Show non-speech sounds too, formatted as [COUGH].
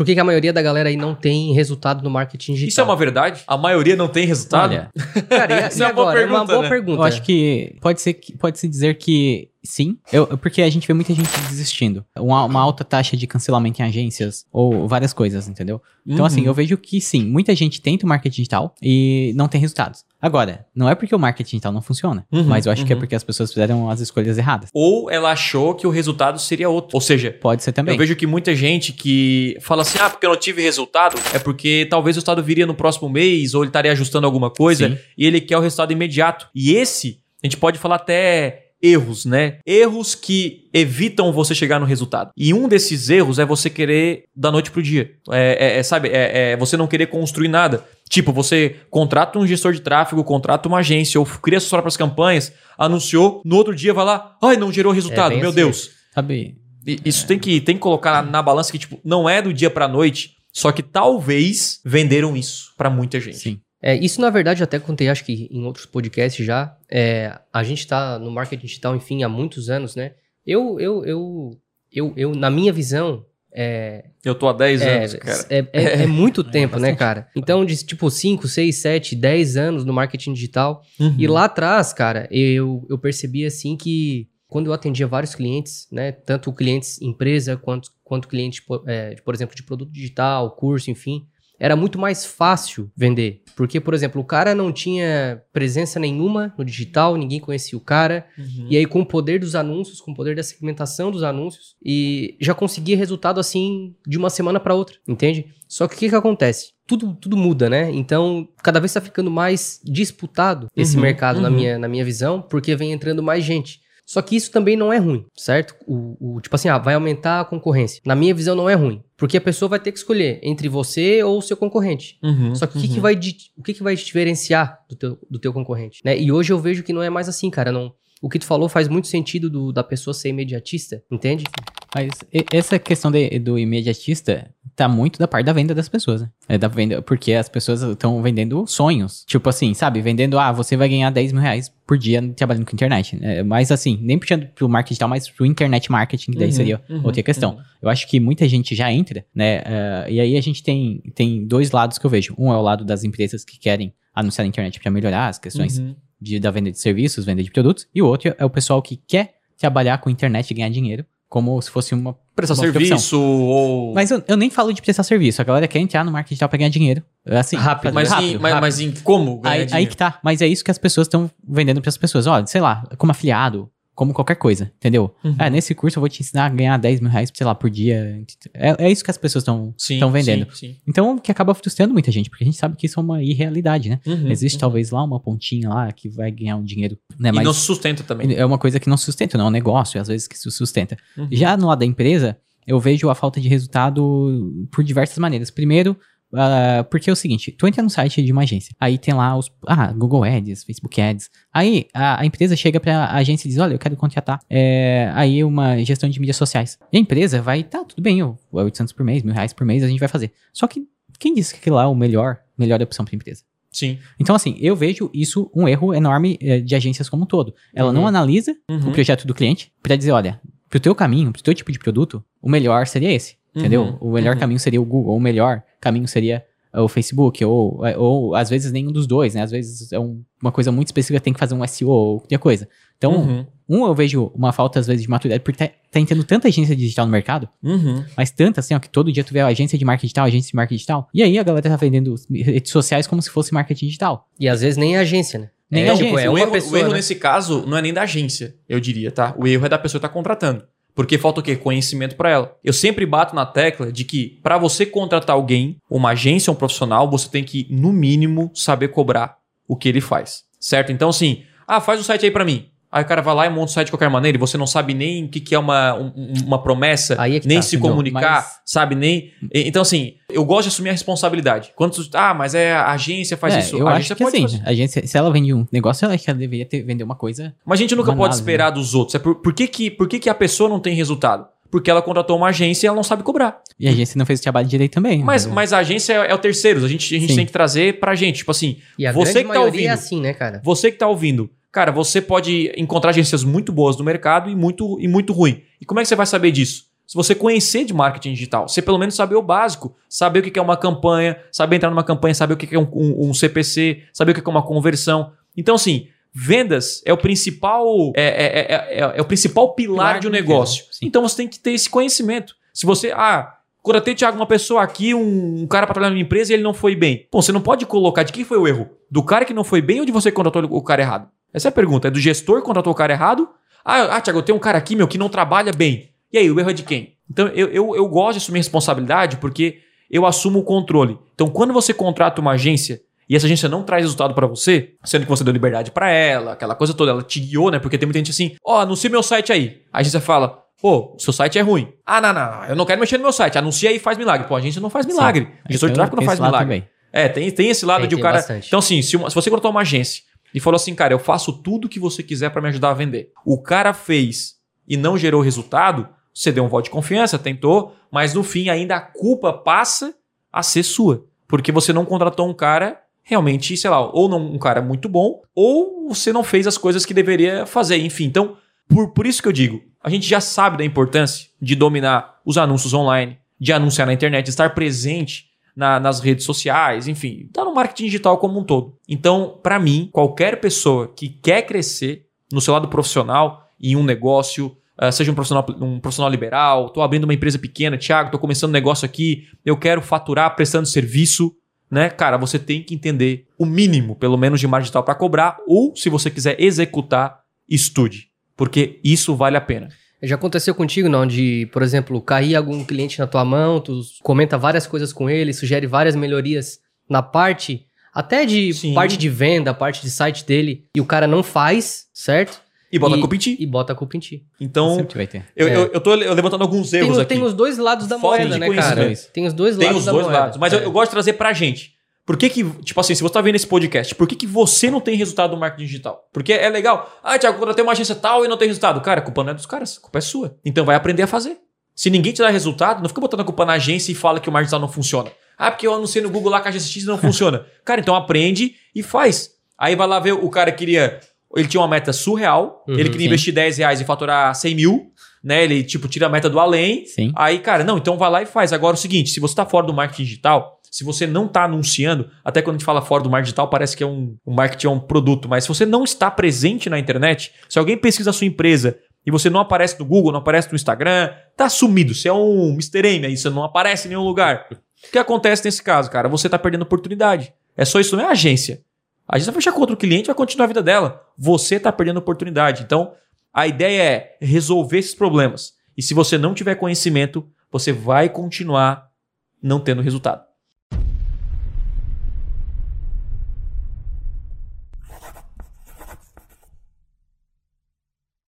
Por que, que a maioria da galera aí não tem resultado no marketing digital? Isso é uma verdade? A maioria não tem resultado? Olha, Cara, e, [LAUGHS] Isso e é uma boa agora? É uma pergunta, boa né? pergunta. eu acho que pode ser que pode se dizer que sim, eu, porque a gente vê muita gente desistindo. Uma, uma alta taxa de cancelamento em agências ou várias coisas, entendeu? Então, Uhum. assim, eu vejo que sim, muita gente tenta o marketing digital e não tem resultados. Agora, não é porque o marketing digital não funciona, Uhum, mas eu acho que é uhum. porque as pessoas fizeram as escolhas erradas. Ou ela achou que o resultado seria outro. Ou seja, Pode ser também. eu vejo que muita gente que fala assim, ah, porque eu não tive resultado, é porque talvez o resultado viria no próximo mês, ou ele estaria ajustando alguma coisa, Sim. e ele quer o resultado imediato. E esse, a gente pode falar até erros, né? Erros que evitam você chegar no resultado. E um desses erros é você querer da noite pro dia. É, é- é, sabe, é, é você não querer construir nada. Tipo, você contrata um gestor de tráfego, contrata uma agência, ou cria suas próprias campanhas, anunciou, no outro dia vai lá, ai, não gerou resultado, bem meu assim. Deus. Sabe? Isso tem, que, tem que colocar na, na balança que, tipo, não é do dia pra noite, só que talvez venderam isso pra muita gente. Sim. É, isso, na verdade, eu até contei, acho que em outros podcasts já. É, a gente tá no marketing digital, enfim, há muitos anos, né? Eu, eu, eu, eu, eu na minha visão, é, Eu tô há 10 é, anos, cara. é, é- é [LAUGHS] muito tempo, né, cara? Então, de tipo 5, 6, 7, 10 anos no marketing digital. Uhum. E lá atrás, cara, eu, eu percebi assim que quando eu atendia vários clientes, né, tanto clientes empresa quanto, quanto clientes, é, por exemplo, de produto digital, curso, enfim, era muito mais fácil vender. Porque, por exemplo, o cara não tinha presença nenhuma no digital, ninguém conhecia o cara, Uhum. e aí com o poder dos anúncios, com o poder da segmentação dos anúncios, e já conseguia resultado assim de uma semana para outra, entende? Só que o que que acontece? Tudo, tudo muda, né? Então, cada vez está ficando mais disputado esse Uhum, mercado na, uhum. minha, na minha visão, porque vem entrando mais gente. Só que isso também não é ruim, certo? O, o- tipo assim, ah, vai aumentar a concorrência. Na minha visão, não é ruim. Porque a pessoa vai ter que escolher entre você ou o seu concorrente. Uhum, Só que o que, que uhum. vai o que, que vai diferenciar do teu, do teu concorrente? Né? E hoje eu vejo que não é mais assim, cara. Não, o que tu falou faz muito sentido do- da pessoa ser imediatista, entende? Mas essa questão de- do imediatista tá muito da parte da venda das pessoas, né? É da venda, porque as pessoas estão vendendo sonhos. Tipo assim, sabe? Vendendo, ah, você vai ganhar 10 mil reais por dia trabalhando com internet. É, mas assim, nem puxando pro marketing digital, mas pro internet marketing, que daí Uhum, seria uhum, outra questão. Eu acho que muita gente já entra, né? eh, e aí a gente tem, tem dois lados que eu vejo. Um é o lado das empresas que querem anunciar na internet para melhorar as questões Uhum. de, da venda de serviços, venda de produtos. E o outro é o pessoal que quer trabalhar com internet e ganhar dinheiro, como se fosse uma. Prestar serviço ou... Mas eu, eu nem falo de prestar serviço. A galera quer entrar no marketing digital pra ganhar dinheiro. Assim, Rápido, mas, rápido, em, mas, rápido. mas em como ganhar Aí, aí dinheiro? que tá. Mas é isso que as pessoas estão vendendo pras pessoas. Ó, sei lá, como afiliado, como qualquer coisa, entendeu? Uhum. Ah, nesse curso eu vou te ensinar a ganhar 10 mil reais, sei lá, por dia. É, é isso que as pessoas estão vendendo. sim, sim. Então, o que acaba frustrando muita gente, porque a gente sabe que isso é uma irrealidade, né? Uhum, Existe uhum. talvez lá uma pontinha lá que vai ganhar um dinheiro, né? E Mas não se sustenta também. é uma coisa que não sustenta, não é um negócio, às vezes que se sustenta. Uhum. Já no lado da empresa, eu vejo a falta de resultado por diversas maneiras. Primeiro, ah, porque é o seguinte, tu entra no site de uma agência, aí tem lá os, ah, Google Ads, Facebook Ads, aí a, a empresa chega pra agência e diz, olha, eu quero contratar é, aí uma gestão de mídias sociais. E a empresa vai, tá, tudo bem, eu, 800 por mês, mil reais por mês, a gente vai fazer. Só que quem disse que aquilo lá é o melhor, melhor opção pra empresa? Sim. Então, assim, eu vejo isso um erro enorme eh, de agências como um todo. Ela não Uhum. analisa Uhum. o projeto do cliente pra dizer, olha, pro teu caminho, pro teu tipo de produto, o melhor seria esse, entendeu? Uhum, O melhor uhum. caminho seria o Google, o melhor caminho seria eh, o Facebook, ou, ou às vezes nenhum dos dois, né? Às vezes é um- uma coisa muito específica, tem que fazer um SEO ou outra coisa. Então, Uhum. um, eu vejo uma falta, às vezes, de maturidade, porque tá, tá entrando tanta agência digital no mercado, Uhum. mas tanta assim, ó, que todo dia tu vê a agência de marketing digital, agência de marketing digital, e aí a galera tá vendendo redes sociais como se fosse marketing digital. E às vezes nem é agência, né? Nem é, a tipo, agência. é o uma erro, pessoa. o erro né? nesse caso não é nem da agência, eu diria, tá? O erro é da pessoa que tá contratando. Porque falta o quê? Conhecimento pra ela. Eu sempre bato na tecla de que pra você contratar alguém, uma agência, um profissional, você tem que, no mínimo, saber cobrar o que ele faz. Certo? Então, assim, ah, faz o site aí pra mim. Aí o cara vai lá e monta o site de qualquer maneira e você não sabe nem o que, que é uma, um- uma promessa, Aí é que nem tá, se entendeu? comunicar, Mas- sabe? Nem. e- Então, assim, eu gosto de assumir a responsabilidade. Quando tu, ah, mas é a agência faz É, isso. Eu a acho agência que assim, fazer. a agência, se ela vende um negócio, ela acho que ela deveria ter, vender uma coisa. Mas a gente nunca pode esperar dos outros. É por, por, que, que, por que, que a pessoa não tem resultado? Porque ela contratou uma agência e ela não sabe cobrar. E a agência não fez o trabalho direito também. Mas, entendeu? mas a agência é, é o terceiro. A gente, a gente Sim. tem que trazer pra gente. Tipo assim, E a Você que tá maioria ouvindo. é assim, né, cara? você que tá ouvindo, cara, você pode encontrar agências muito boas no mercado e muito, e muito ruim. E como é que você vai saber disso? se você conhecer de marketing digital. Você pelo menos saber o básico, saber o que é uma campanha, saber entrar numa campanha, saber o que é um, um, um CPC, saber o que é uma conversão. Então, assim, vendas é o principal é, é, é, é, é o principal pilar, pilar de um negócio. Então você tem que ter esse conhecimento. Se você, ah, Contratei, Thiago, uma pessoa aqui, um, um cara para trabalhar na minha empresa e ele não foi bem. Bom, você não pode colocar de quem foi o erro? Do cara que não foi bem ou de você que contratou o cara errado? Essa é a pergunta. É do gestor que contratou o cara errado? Ah, ah Thiago, eu tenho um cara aqui, meu, que não trabalha bem. E aí, o erro é de quem? Então, eu, eu, eu gosto de assumir responsabilidade porque eu assumo o controle. Então, quando você contrata uma agência e essa agência não traz resultado para você, sendo que você deu liberdade para ela, aquela coisa toda, ela te guiou, né? Porque tem muita gente assim, ó, oh, anuncia meu site aí. A agência fala, Pô, seu site é ruim. Ah, não, não, eu não quero mexer no meu site. Anuncia aí e faz milagre. Pô, a agência não faz milagre. Sim. A gestor de tráfego não faz milagre. Também. É, tem, tem esse lado tem, de o cara. Bastante. Então, assim, se, uma, se você contratou uma agência e falou assim, cara, eu faço tudo que você quiser para me ajudar a vender. O cara fez e não gerou resultado, você deu um voto de confiança, tentou, mas no fim ainda a culpa passa a ser sua. Porque você não contratou um cara realmente, sei lá, ou não, um cara muito bom, ou você não fez as coisas que deveria fazer. Enfim, então, por, por isso que eu digo, a gente já sabe da importância de dominar os anúncios online, de anunciar na internet, estar presente na, nas redes sociais, enfim, tá no marketing digital como um todo. Então, para mim, qualquer pessoa que quer crescer no seu lado profissional, em um negócio, uh, seja um profissional, um profissional liberal, estou abrindo uma empresa pequena, Thiago, estou começando um negócio aqui, eu quero faturar prestando serviço, né? Cara, você tem que entender o mínimo, pelo menos, de marketing digital para cobrar, ou se você quiser executar, estude porque isso vale a pena. Já aconteceu contigo, não? De, por exemplo, cair algum cliente na tua mão, tu comenta várias coisas com ele, sugere várias melhorias na parte, até de Sim. parte de venda, parte de site dele, e o cara não faz, certo? E bota e, a culpa em ti. E bota a culpa em ti. Então, Sempre vai ter. Eu, é. eu, eu tô levantando alguns erros tem, aqui. Tem os dois lados da moeda, né, cara? Tem os dois tem lados os dois lados. Mas é. eu, eu gosto de trazer pra gente. Por que que, tipo assim, se você tá vendo esse podcast, por que que você não tem resultado no marketing digital? Porque é legal. Ah, Tiago, tenho uma agência tal e não tem resultado. Cara, a culpa não é dos caras, a culpa é sua. Então vai aprender a fazer. Se ninguém te dá resultado, não fica botando a culpa na agência e fala que o marketing digital não funciona. Ah, porque eu anunciei no Google lá que a agência X não funciona. [LAUGHS] Cara, então aprende e faz. Aí vai lá ver o cara queria. Ele tinha uma meta surreal. Uhum, ele queria sim. investir 10 reais e faturar 100 mil. Né? Ele, tipo, tira a meta do além. Sim. Aí, cara, não, então vai lá e faz. Agora é o seguinte: se você tá fora do marketing digital, se você não está anunciando, até quando a gente fala fora do marketing digital, parece que é um, um marketing é um produto, mas se você não está presente na internet, se alguém pesquisa a sua empresa e você não aparece no Google, não aparece no Instagram, tá sumido. Você é um Mr. M aí, você não aparece em nenhum lugar. O que acontece nesse caso, cara? Você está perdendo oportunidade. É só isso, não é agência. A agência vai fechar com outro cliente vai continuar a vida dela. Você está perdendo oportunidade. Então, a ideia é resolver esses problemas. E se você não tiver conhecimento, você vai continuar não tendo resultado.